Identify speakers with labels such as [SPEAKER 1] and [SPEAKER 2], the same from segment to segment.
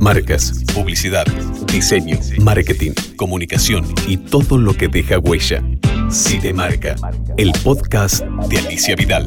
[SPEAKER 1] Marcas, publicidad, diseño, marketing, comunicación y todo lo que deja huella. te Marca, el podcast de Alicia Vidal.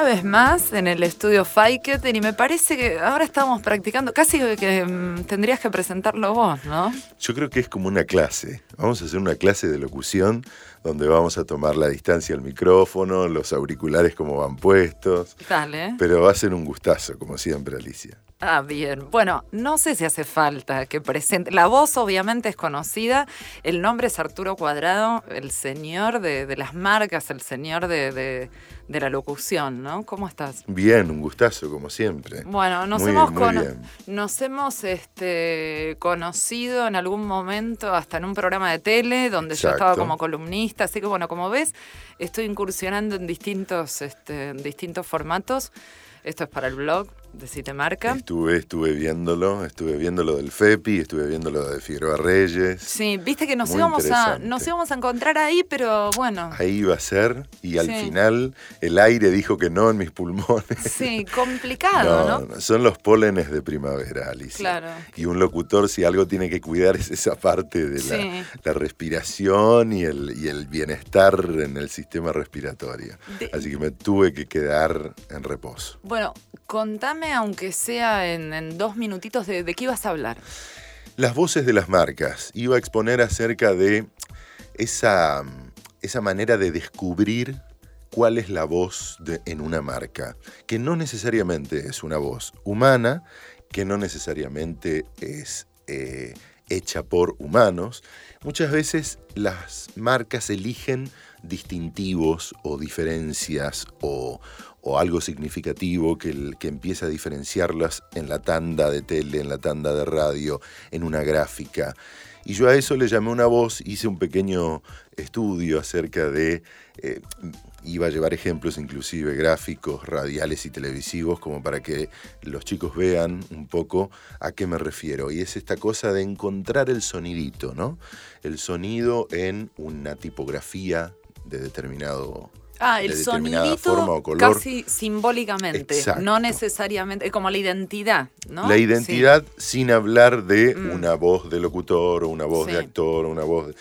[SPEAKER 2] Una vez más en el estudio Faiketen y me parece que ahora estamos practicando, casi que mm, tendrías que presentarlo vos, ¿no?
[SPEAKER 3] Yo creo que es como una clase. Vamos a hacer una clase de locución donde vamos a tomar la distancia al micrófono, los auriculares como van puestos.
[SPEAKER 2] Dale.
[SPEAKER 3] Pero va a ser un gustazo, como siempre, Alicia.
[SPEAKER 2] Ah, bien. Bueno, no sé si hace falta que presente. La voz obviamente es conocida. El nombre es Arturo Cuadrado, el señor de, las marcas, el señor de, la locución, ¿no? ¿Cómo estás?
[SPEAKER 3] Bien, un gustazo, como siempre.
[SPEAKER 2] Bueno, nos hemos, nos hemos este, conocido en algún momento, hasta en un programa de tele, donde yo estaba como columnista. Así que, bueno, como ves, estoy incursionando en distintos, este, en distintos formatos. Esto es para el blog de te Marca.
[SPEAKER 3] Estuve, estuve viéndolo, estuve viendo lo del FEPI, estuve viendo lo de Figueroa Reyes.
[SPEAKER 2] Sí, viste que nos íbamos, a, nos íbamos a encontrar ahí, pero bueno.
[SPEAKER 3] Ahí iba a ser, y al final el aire dijo que no en mis pulmones.
[SPEAKER 2] Sí, complicado, ¿no?
[SPEAKER 3] son los pólenes de primavera, Alicia. Claro. Y un locutor, si algo tiene que cuidar, es esa parte de la, respiración y el, y el bienestar en el sistema respiratorio. Así que me tuve que quedar en reposo.
[SPEAKER 2] Bueno, contame, aunque sea en, dos minutitos, de, qué ibas a hablar.
[SPEAKER 3] Las voces de las marcas. Iba a exponer acerca de esa, esa manera de descubrir cuál es la voz en una marca, que no necesariamente es una voz humana, que no necesariamente es eh, hecha por humanos. Muchas veces las marcas eligen distintivos o diferencias o, o algo significativo que, que empieza a diferenciarlas en la tanda de tele, en la tanda de radio, en una gráfica. Y yo a eso le llamé una voz, hice un pequeño estudio acerca de, eh, iba a llevar ejemplos inclusive gráficos, radiales y televisivos, como para que los chicos vean un poco a qué me refiero. Y es esta cosa de encontrar el sonidito, ¿no? El sonido en una tipografía de determinado
[SPEAKER 2] Ah, el sonidito casi simbólicamente, no necesariamente, como la identidad, ¿no?
[SPEAKER 3] La identidad sin hablar de mm. una voz de locutor o una voz de actor o una voz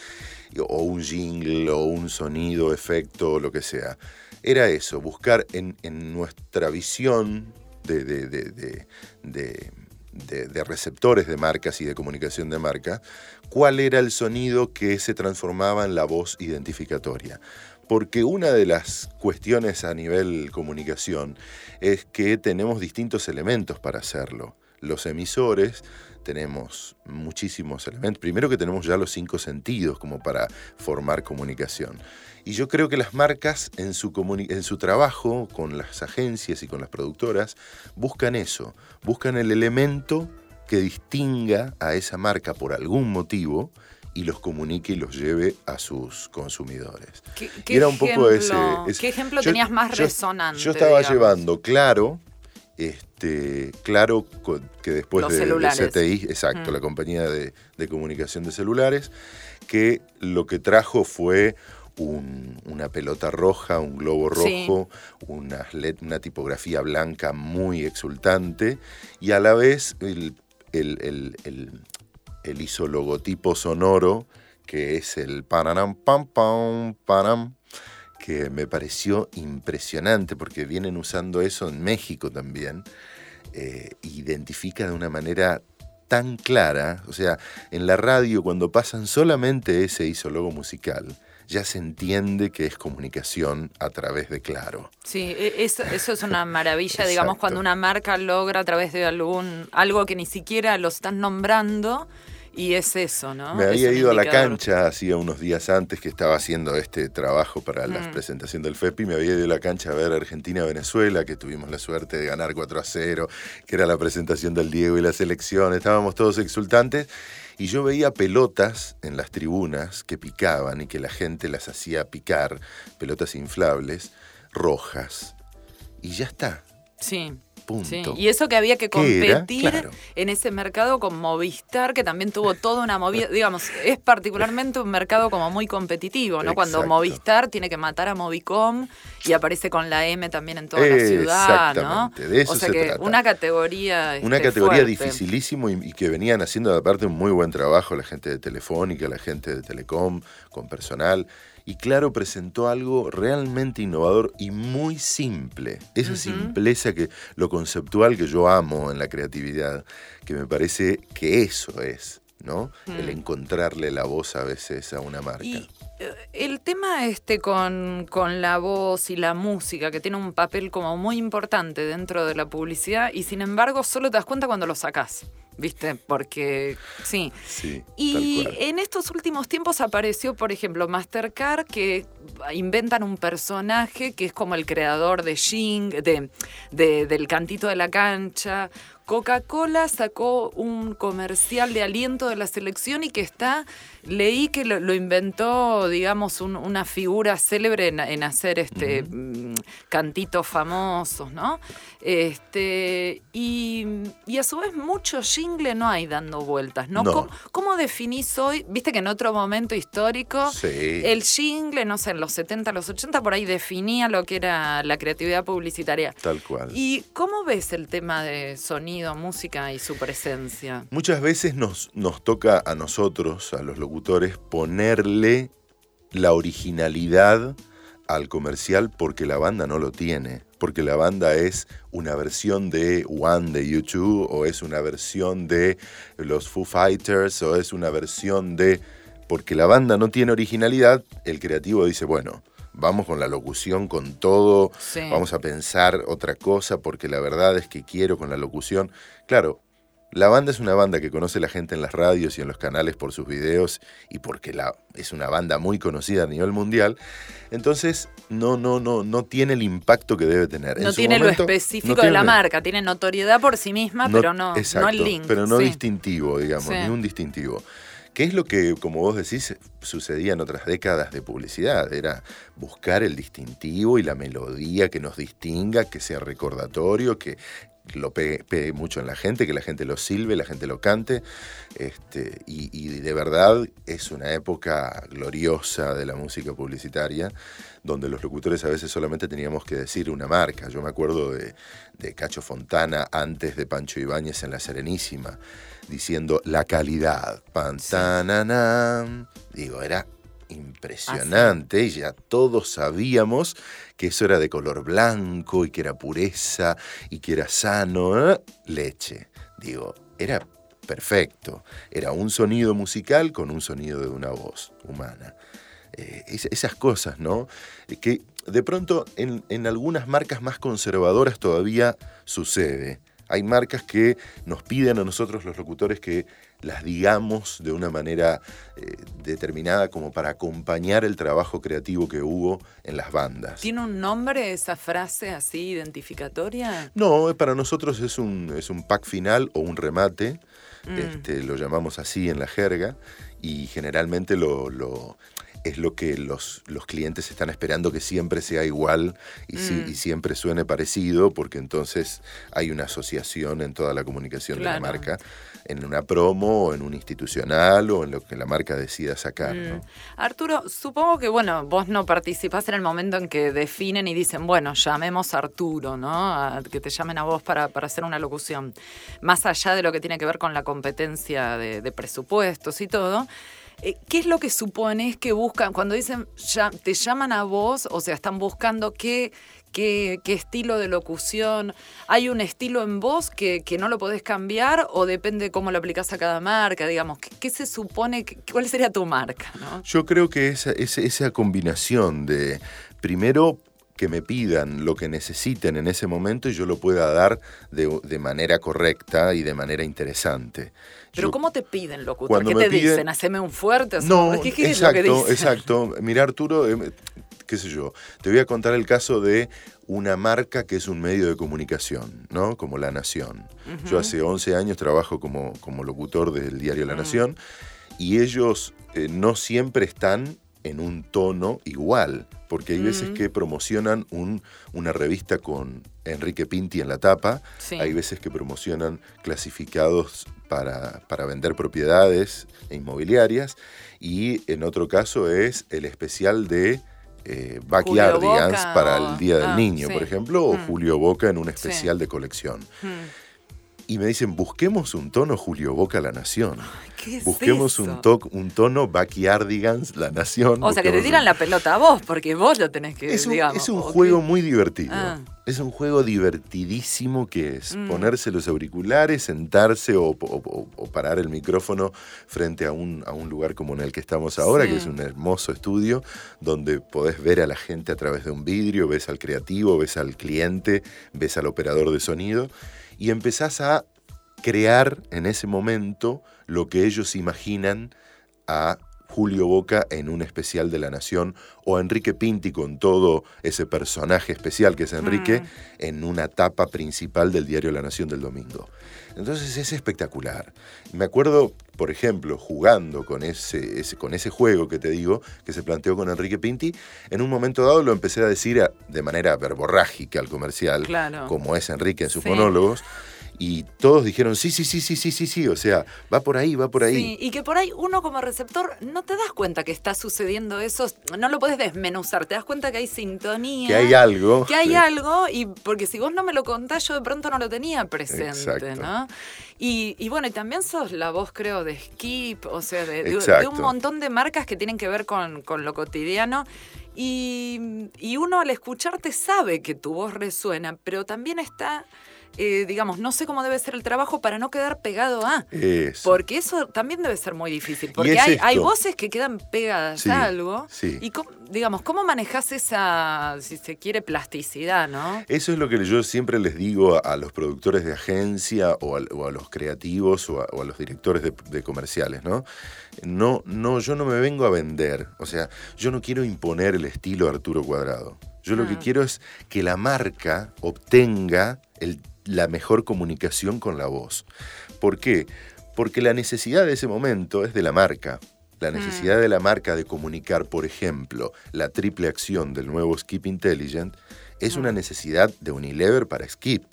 [SPEAKER 3] o un jingle o un sonido, efecto, lo que sea. Era eso, buscar en, nuestra visión de, de, de receptores de marcas y de comunicación de marca, cuál era el sonido que se transformaba en la voz identificatoria porque una de las cuestiones a nivel comunicación es que tenemos distintos elementos para hacerlo. Los emisores tenemos muchísimos elementos. Primero que tenemos ya los cinco sentidos como para formar comunicación. Y yo creo que las marcas en su, en su trabajo con las agencias y con las productoras buscan eso, buscan el elemento que distinga a esa marca por algún motivo y los comunique y los lleve a sus consumidores.
[SPEAKER 2] ¿Qué, era un poco ese, ¿Qué ejemplo tenías más resonante?
[SPEAKER 3] Yo estaba llevando claro, este, claro que después de, CTI, exacto, la compañía de, comunicación de celulares, que lo que trajo fue una pelota roja, un globo rojo, una, una, tipografía blanca muy exultante y a la vez el, él hizo logotipo sonoro, que es el panam pam pam panam, que me pareció impresionante porque vienen usando eso en México también. Eh, identifica de una manera tan clara, o sea, en la radio cuando pasan solamente ese isólogo musical, ya se entiende que es comunicación a través de Claro.
[SPEAKER 2] Sí, e, eso, eso es una maravilla, digamos, cuando una marca logra a través de algún algo que ni siquiera lo están nombrando y es eso, ¿no?
[SPEAKER 3] Me había ido a la cancha hacía unos días antes que estaba haciendo este trabajo para la mm. presentación del FEPI. Me había ido a la cancha a ver Argentina-Venezuela, que tuvimos la suerte de ganar 4 a 0, que era la presentación del Diego y la selección. Estábamos todos exultantes. Y yo veía pelotas en las tribunas que picaban y que la gente las hacía picar, pelotas inflables, rojas. Y ya está.
[SPEAKER 2] Sí
[SPEAKER 3] punto.
[SPEAKER 2] y eso que había que competir en ese mercado con Movistar, que también tuvo toda una movida, digamos, es particularmente un mercado como muy competitivo, ¿no? Cuando Movistar tiene que matar a Movicom y aparece con la M también en toda la ciudad, ¿no?
[SPEAKER 3] De eso o sea que
[SPEAKER 2] una categoría
[SPEAKER 3] Una este, categoría dificilísimo y, que venían haciendo aparte un muy buen trabajo la gente de Telefónica, la gente de Telecom, con personal y Claro presentó algo realmente innovador y muy simple. Esa simpleza que lo conceptual que yo amo en la creatividad, que me parece que eso es, ¿no? El mm. encontrarle la voz a veces a una marca.
[SPEAKER 2] Y eh, el tema este con, con, la voz y la música, que tiene un papel como muy importante dentro de la publicidad, y sin embargo solo te das cuenta cuando lo sacás. ¿Viste? Porque sí. y en estos últimos tiempos apareció, por ejemplo, Mastercard, que inventan un personaje que es como el creador de Shing, de, del cantito de la cancha. Coca-Cola sacó un comercial de aliento de la selección y que está Leí que lo, inventó, digamos, una figura célebre en, hacer este mm, cantitos famosos, ¿no? Este, y, a su vez mucho jingle no hay dando vueltas, ¿no? ¿Cómo, definís hoy? Viste que en otro momento histórico el jingle, no sé, en los 70, los 80, por ahí definía lo que era la creatividad publicitaria.
[SPEAKER 3] Tal cual.
[SPEAKER 2] ¿Y cómo ves el tema de sonido, música y su presencia?
[SPEAKER 3] Muchas veces nos, nos toca a nosotros, a los locutores ponerle la originalidad al comercial porque la banda no lo tiene. Porque la banda es una versión de One de YouTube o es una versión de los Foo Fighters o es una versión de... Porque la banda no tiene originalidad, el creativo dice, bueno, vamos con la locución, con todo, vamos a pensar otra cosa porque la verdad es que quiero con la locución. Claro, la banda es una banda que conoce la gente en las radios y en los canales por sus videos y porque la, es una banda muy conocida a nivel mundial. Entonces, no, no, no, no tiene el impacto que debe tener.
[SPEAKER 2] No tiene lo específico de la marca, tiene notoriedad por sí misma, pero no, no el link.
[SPEAKER 3] Pero no distintivo, digamos, ni un distintivo. ¿Qué es lo que, como vos decís, sucedía en otras décadas de publicidad? Era buscar el distintivo y la melodía que nos distinga, que sea recordatorio, que, lo pegue, mucho en la gente, que la gente lo silbe, la gente lo cante. Este, y, de verdad es una época gloriosa de la música publicitaria, donde los locutores a veces solamente teníamos que decir una marca. Yo me acuerdo de, Cacho Fontana antes de Pancho Ibáñez en La Serenísima, diciendo la calidad. Digo, era impresionante y ya todos sabíamos que eso era de color blanco y que era pureza y que era sano. ¿eh? Leche. Digo, era perfecto. Era un sonido musical con un sonido de una voz humana. Eh, esas cosas, ¿no? Que de pronto en, en algunas marcas más conservadoras todavía sucede. Hay marcas que nos piden a nosotros los locutores que las digamos de una manera eh, determinada como para acompañar el trabajo creativo que hubo en las bandas.
[SPEAKER 2] ¿Tiene un nombre esa frase así identificatoria?
[SPEAKER 3] No, para nosotros es un, es un pack final o un remate, mm. este, lo llamamos así en la jerga, y generalmente lo, lo es lo que los, los, clientes están esperando que siempre sea igual y, mm. siempre suene parecido, porque entonces hay una asociación en toda la comunicación de la marca en una promo o en un institucional o en lo que la marca decida sacar. Mm.
[SPEAKER 2] Arturo, supongo que bueno, vos no participás en el momento en que definen y dicen, bueno, llamemos a Arturo, ¿no? que te llamen a vos para, hacer una locución. Más allá de lo que tiene que ver con la competencia de, presupuestos y todo. Eh, ¿Qué es lo que supones que buscan cuando dicen te llaman a vos? O sea, están buscando qué, qué, estilo de locución. ¿Hay un estilo en voz que, no lo podés cambiar o depende cómo lo aplicás a cada marca? Digamos, ¿qué, se supone? ¿Cuál sería tu marca?
[SPEAKER 3] Yo creo que esa, esa, combinación de, primero, que me pidan lo que necesiten en ese momento y yo lo pueda dar de, manera correcta y de manera interesante.
[SPEAKER 2] Pero ¿cómo te piden, locutor? ¿Qué te dicen? ¿Haceme un fuerte?
[SPEAKER 3] No, ¿Qué, exacto, exacto. Mira, Arturo, eh, qué sé yo, te voy a contar el caso de una marca que es un medio de comunicación, ¿no? Como La Nación. Yo hace 11 años trabajo como, como locutor del diario La mm. Nación y ellos eh, no siempre están en un tono igual, porque hay veces mm. que promocionan un, una revista con Enrique Pinti en la tapa, hay veces que promocionan clasificados para, para, vender propiedades inmobiliarias y en otro caso es el especial de eh, Backyardigans para el Día del ah, Niño, por ejemplo, o mm. Julio Boca en un especial de colección. Mm y me dicen, busquemos un tono Julio Boca La Nación. busquemos Un, un tono Backyardigans La Nación.
[SPEAKER 2] O sea, que te tiran la pelota a vos, porque vos lo tenés que
[SPEAKER 3] Es
[SPEAKER 2] un,
[SPEAKER 3] es un juego muy divertido. Ah. Es un juego divertidísimo que es mm. ponerse los auriculares, sentarse o, parar el micrófono frente a un, a un, lugar como en el que estamos ahora, que es un hermoso estudio, donde podés ver a la gente a través de un vidrio, ves al creativo, ves al cliente, ves al operador de sonido y empezás a crear en ese momento lo que ellos imaginan a Julio Boca en un especial de La Nación o a Enrique Pinti con todo ese personaje especial que es Enrique mm. en una tapa principal del diario La Nación del domingo. Entonces es espectacular. Me acuerdo, por ejemplo, jugando con ese, con ese juego que te digo, que se planteó con Enrique Pinti, en un momento dado lo empecé a decir de manera verborrágica al comercial, como es Enrique en sus monólogos y todos dijeron, sí, sí, sí, sí, sí, sí, sí, o sea, va por ahí, va por ahí. Sí,
[SPEAKER 2] y que por ahí uno como receptor no te das cuenta que está sucediendo eso, no lo puedes desmenuzar, te das cuenta que hay sintonía.
[SPEAKER 3] Que hay algo.
[SPEAKER 2] Que hay algo, y porque si vos no me lo contás, yo de pronto no lo tenía presente, ¿no? Y, bueno, y también sos la voz, creo, de Skip, o sea, de, un montón de marcas que tienen que ver con, con lo cotidiano. Y, y uno al escucharte sabe que tu voz resuena, pero también está eh, digamos, no sé cómo debe ser el trabajo para no quedar pegado a. Porque eso también debe ser muy difícil. Porque hay, voces que quedan pegadas a algo. Y, digamos, ¿cómo manejas esa, si se quiere, plasticidad, no?
[SPEAKER 3] Eso es lo que yo siempre les digo a, los productores de agencia o a, los creativos o a, los directores de, comerciales, ¿no? No, no, yo no me vengo a vender. O sea, yo no quiero imponer el estilo Arturo Cuadrado. Yo lo que ah. quiero es que la marca obtenga el la mejor comunicación con la voz. ¿Por qué? Porque la necesidad de ese momento es de la marca. La mm. necesidad de la marca de comunicar, por ejemplo, la triple acción del nuevo Skip Intelligent es una mm. necesidad de Unilever para Skip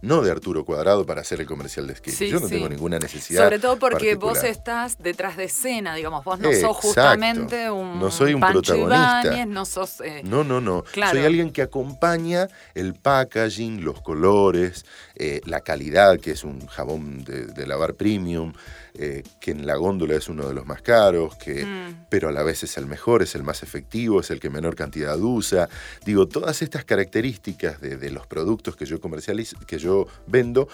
[SPEAKER 3] no de Arturo Cuadrado para hacer el comercial de Skip. Yo no tengo ninguna necesidad.
[SPEAKER 2] Sobre todo porque vos estás detrás de escena, digamos, vos no sos justamente un
[SPEAKER 3] No soy un protagonista.
[SPEAKER 2] no sos eh,
[SPEAKER 3] No, no, no. Soy alguien que acompaña el packaging, los colores, eh, la calidad, que es un jabón de lavar premium, eh, que en la góndola es uno de los más caros, que, mm. pero a la vez es el mejor, es el más efectivo, es el que menor cantidad usa. Digo, todas estas características de, los productos que yo comercializo, que yo vendo,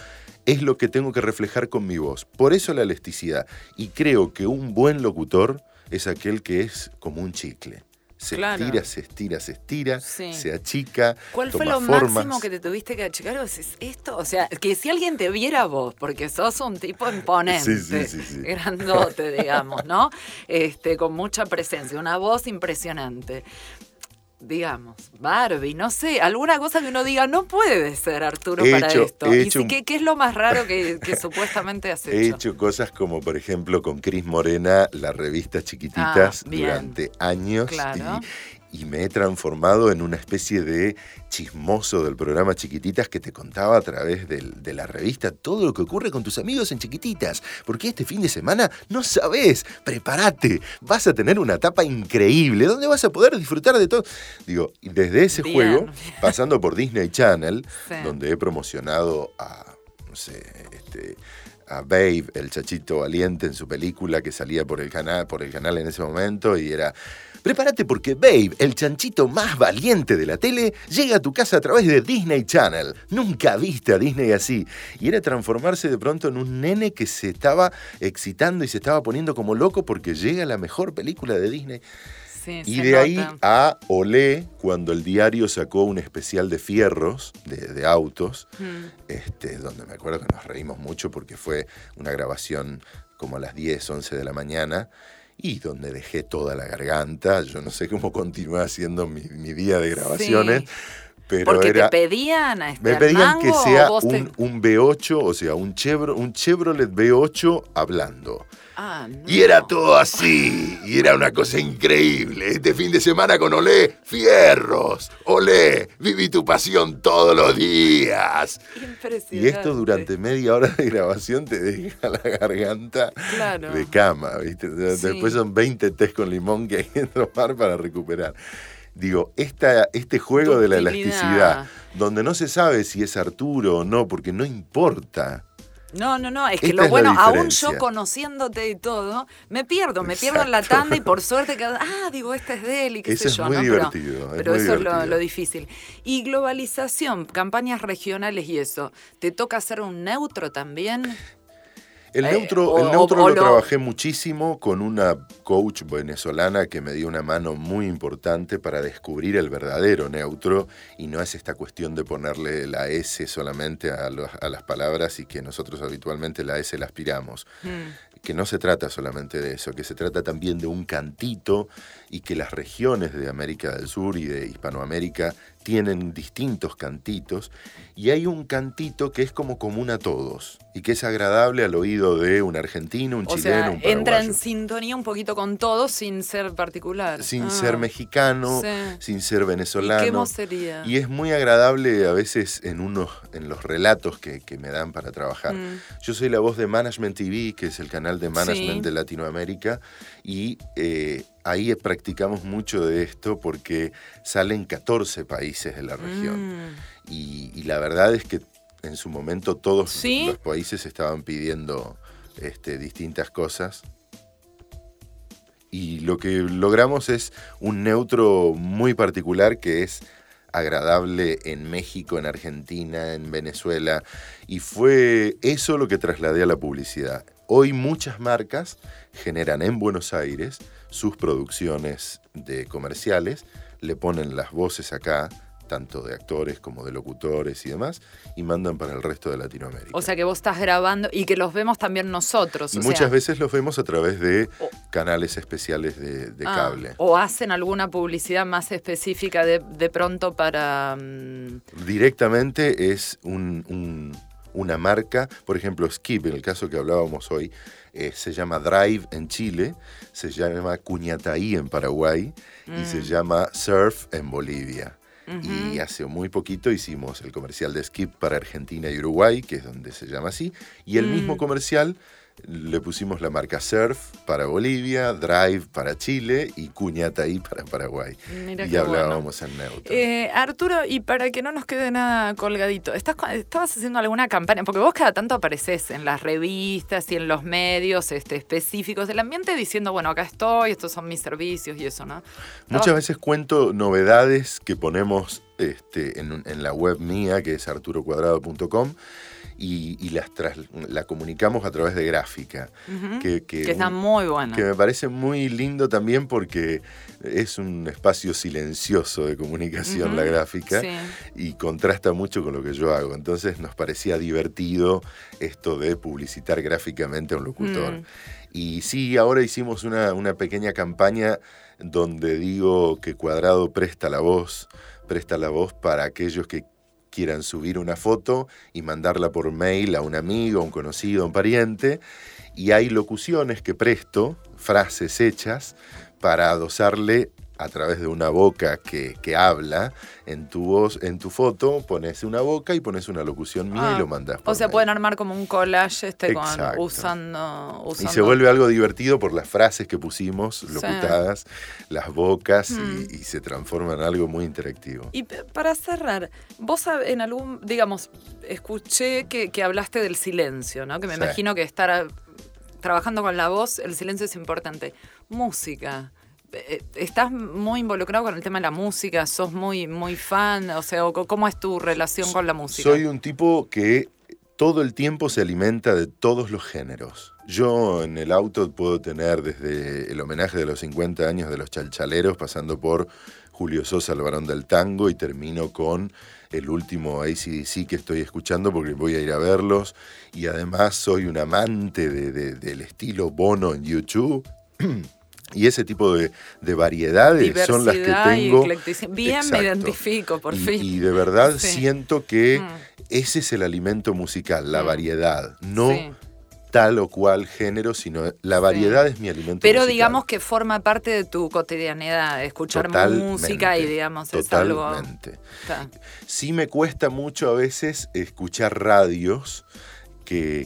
[SPEAKER 3] es lo que tengo que reflejar con mi voz. Por eso la elasticidad. Y creo que un buen locutor es aquel que es como un chicle se estira, se estira, se estira, se achica.
[SPEAKER 2] ¿Cuál fue lo máximo que te tuviste que achicar? ¿O esto? O sea, que si alguien te viera vos, porque sos un tipo imponente, grandote, digamos, ¿no? Este, con mucha presencia, una voz impresionante digamos, Barbie, no sé, alguna cosa que uno diga, no puede ser Arturo para esto. ¿qué, es lo más raro que, supuestamente has hecho?
[SPEAKER 3] He hecho cosas como, por ejemplo, con Cris Morena, la revista Chiquititas, ah, durante años. Claro y me he transformado en una especie de chismoso del programa Chiquititas que te contaba a través de la revista todo lo que ocurre con tus amigos en Chiquititas. Porque este fin de semana no sabes, prepárate, vas a tener una etapa increíble donde vas a poder disfrutar de todo. Digo, desde ese juego, pasando por Disney Channel, donde he promocionado a, no sé, este a Babe, el chachito valiente en su película que salía por el canal, por el canal en ese momento y era Prepárate porque Babe, el chanchito más valiente de la tele, llega a tu casa a través de Disney Channel. Nunca viste a Disney así. Y era transformarse de pronto en un nene que se estaba excitando y se estaba poniendo como loco porque llega la mejor película de Disney. Y de ahí a Olé, cuando el diario sacó un especial de fierros, de, autos, mm. este, donde me acuerdo que nos reímos mucho porque fue una grabación como a las 10, 11 de la mañana y donde dejé toda la garganta. Yo no sé cómo continué haciendo mi, día de grabaciones. Pero
[SPEAKER 2] Porque
[SPEAKER 3] era,
[SPEAKER 2] te pedían
[SPEAKER 3] a este Me pedían que sea un, un, V8, o sea, un, Chevro, un Chevrolet V8 hablando.
[SPEAKER 2] Ah,
[SPEAKER 3] y era todo así, y era una cosa increíble. Este fin de semana con Olé, fierros, Olé, viví tu pasión todos los días. Y esto durante media hora de grabación te deja la garganta de cama, ¿viste? Después son 20 test con limón que hay que tomar para recuperar. Digo, esta, este juego de la elasticidad, donde no se sabe si es Arturo o no, porque no importa.
[SPEAKER 2] No, no, no, es que lo bueno, aún yo conociéndote y todo, me pierdo, me pierdo en la tanda y por suerte, que, ah, digo, este es de él y qué sé yo.
[SPEAKER 3] Es muy divertido.
[SPEAKER 2] Pero, eso es lo, difícil. Y globalización, campañas regionales y eso, ¿te toca ser un neutro también?
[SPEAKER 3] El eh, neutro, el neutro lo, trabajé muchísimo con una coach venezolana que me dio una mano muy importante para descubrir el verdadero neutro y no es esta cuestión de ponerle la S solamente a, las palabras y que nosotros habitualmente la S la aspiramos. Mm. Que no se trata solamente de eso, que se trata también de un cantito y que las regiones de América del Sur y de Hispanoamérica tienen distintos cantitos y hay un cantito que es como común a todos y que es agradable al oído de un argentino, un chileno, un paraguayo.
[SPEAKER 2] Entra en sintonía un poquito con todos sin ser particular.
[SPEAKER 3] Sin ah. ser mexicano, sin ser venezolano.
[SPEAKER 2] ¿Y sería?
[SPEAKER 3] Y es muy agradable a veces en unos en los relatos que, me dan para trabajar. Mm. Yo soy la voz de Management TV, que es el canal de management de Latinoamérica, y eh, ahí practicamos mucho de esto porque salen 14 países de la región. Mm. Y, la verdad es que en su momento todos los países estaban pidiendo este, distintas cosas. Y lo que logramos es un neutro muy particular que es agradable en México, en Argentina, en Venezuela. Y fue eso lo que trasladé a la publicidad. Hoy muchas marcas generan en Buenos Aires sus producciones de comerciales, le ponen las voces acá, tanto de actores como de locutores y demás, y mandan para el resto de Latinoamérica.
[SPEAKER 2] O sea que vos estás grabando y que los vemos también nosotros.
[SPEAKER 3] Y muchas veces los vemos a través de canales especiales de, ah, cable.
[SPEAKER 2] O hacen alguna publicidad más específica de, pronto para... Mm,
[SPEAKER 3] Directamente es una marca, por ejemplo Skip, en el caso que hablábamos hoy, eh, se llama Drive en Chile, se llama Cuñataí en Paraguay y se mm. llama Surf en Bolivia. Y hace muy poquito hicimos el comercial de Skip para Argentina y Uruguay, que es donde se llama así, y el mismo mm. comercial le pusimos la marca Surf para Bolivia, Drive para Chile y Cuñataí para Paraguay. y hablábamos en neutro.
[SPEAKER 2] Eh, Arturo, y para que no nos quede nada colgadito, ¿estás, ¿estabas haciendo alguna campaña? Porque vos cada tanto apareces en las revistas y en los medios este, específicos del ambiente diciendo, bueno, acá estoy, estos son mis servicios y eso, ¿no?
[SPEAKER 3] Muchas veces cuento novedades que ponemos este, en, en la web mía, que es arturocuadrado.com y, las la comunicamos a través de gráfica.
[SPEAKER 2] que, está muy bueno.
[SPEAKER 3] Que me parece muy lindo también porque es un espacio silencioso de comunicación la gráfica y contrasta mucho con lo que yo hago. Entonces nos parecía divertido esto de publicitar gráficamente a un locutor. Mm. Y sí, ahora hicimos una, una pequeña campaña donde digo que Cuadrado presta la voz, presta la voz para aquellos que quieran subir una foto y mandarla por mail a un amigo, un conocido, a un pariente. Y hay locuciones que presto, frases hechas, para adosarle a través de una boca que, habla, en tu voz, en tu foto pones una boca y pones una locución mía y ah, lo mandas.
[SPEAKER 2] O sea, pueden armar como un collage este usando,
[SPEAKER 3] Y se vuelve algo divertido por las frases que pusimos, locutadas, las bocas, mm. y, se transforma en algo muy interactivo.
[SPEAKER 2] Y para cerrar, vos en algún, digamos, escuché que, que hablaste del silencio, ¿no? Que me imagino que estar trabajando con la voz, el silencio es importante. Música. Eh, estás muy involucrado con el tema de la música, sos muy, muy fan, o sea, ¿cómo es tu relación con la música?
[SPEAKER 3] Soy un tipo que todo el tiempo se alimenta de todos los géneros. Yo en el auto puedo tener desde el homenaje de los 50 años de los chalchaleros, pasando por Julio Sosa, el varón del tango, y termino con el último ACDC que estoy escuchando porque voy a ir a verlos. Y además soy un amante del estilo Bono en YouTube. Y ese tipo de, variedades son las que tengo.
[SPEAKER 2] Bien me identifico, por fin.
[SPEAKER 3] Y de verdad siento que mm. ese es el alimento musical, la mm. variedad, no tal o cual género, sino la variedad es mi alimento.
[SPEAKER 2] Pero digamos que forma parte de tu cotidianidad, escuchar música y digamos
[SPEAKER 3] totalmente. es algo... Sí me cuesta mucho a veces escuchar radios.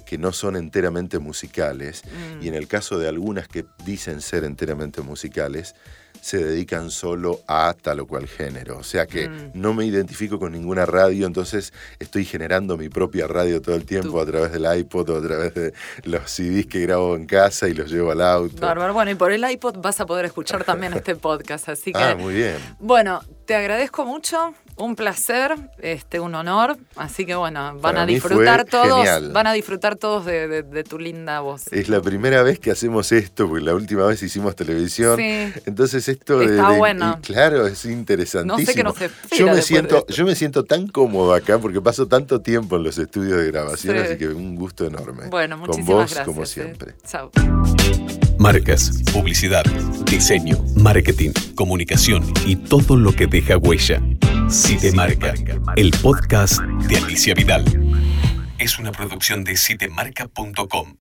[SPEAKER 3] Que, no son enteramente musicales, y en mm. el caso de algunas que dicen ser enteramente musicales, se dedican solo a tal o cual género. O sea que mm. no me identifico con ninguna radio, entonces estoy generando mi propia radio todo el tiempo a través del iPod o a través de los CDs que grabo en casa y los llevo al auto.
[SPEAKER 2] Bárbaro. Bueno, y por el iPod vas a poder escuchar también este podcast, así que...
[SPEAKER 3] Ah, muy bien.
[SPEAKER 2] Bueno, te agradezco mucho un placer, este, un honor. Así que bueno, van a disfrutar todos, van a disfrutar todos de, tu linda voz.
[SPEAKER 3] Es la primera vez que hacemos esto, porque la última vez hicimos televisión. Sí. Entonces esto
[SPEAKER 2] Está bueno.
[SPEAKER 3] claro, es interesantísimo.
[SPEAKER 2] No sé qué nos
[SPEAKER 3] yo me siento, yo me siento tan cómodo acá porque paso tanto tiempo en los estudios de grabación, así que un gusto enorme.
[SPEAKER 2] Bueno, muchísimas
[SPEAKER 3] Con
[SPEAKER 2] vos,
[SPEAKER 3] como siempre.
[SPEAKER 2] Chao.
[SPEAKER 1] Marcas, publicidad, diseño, marketing, comunicación y todo lo que deja huella. Si marca, el podcast de Alicia Vidal. Es una producción de sitemarca.com.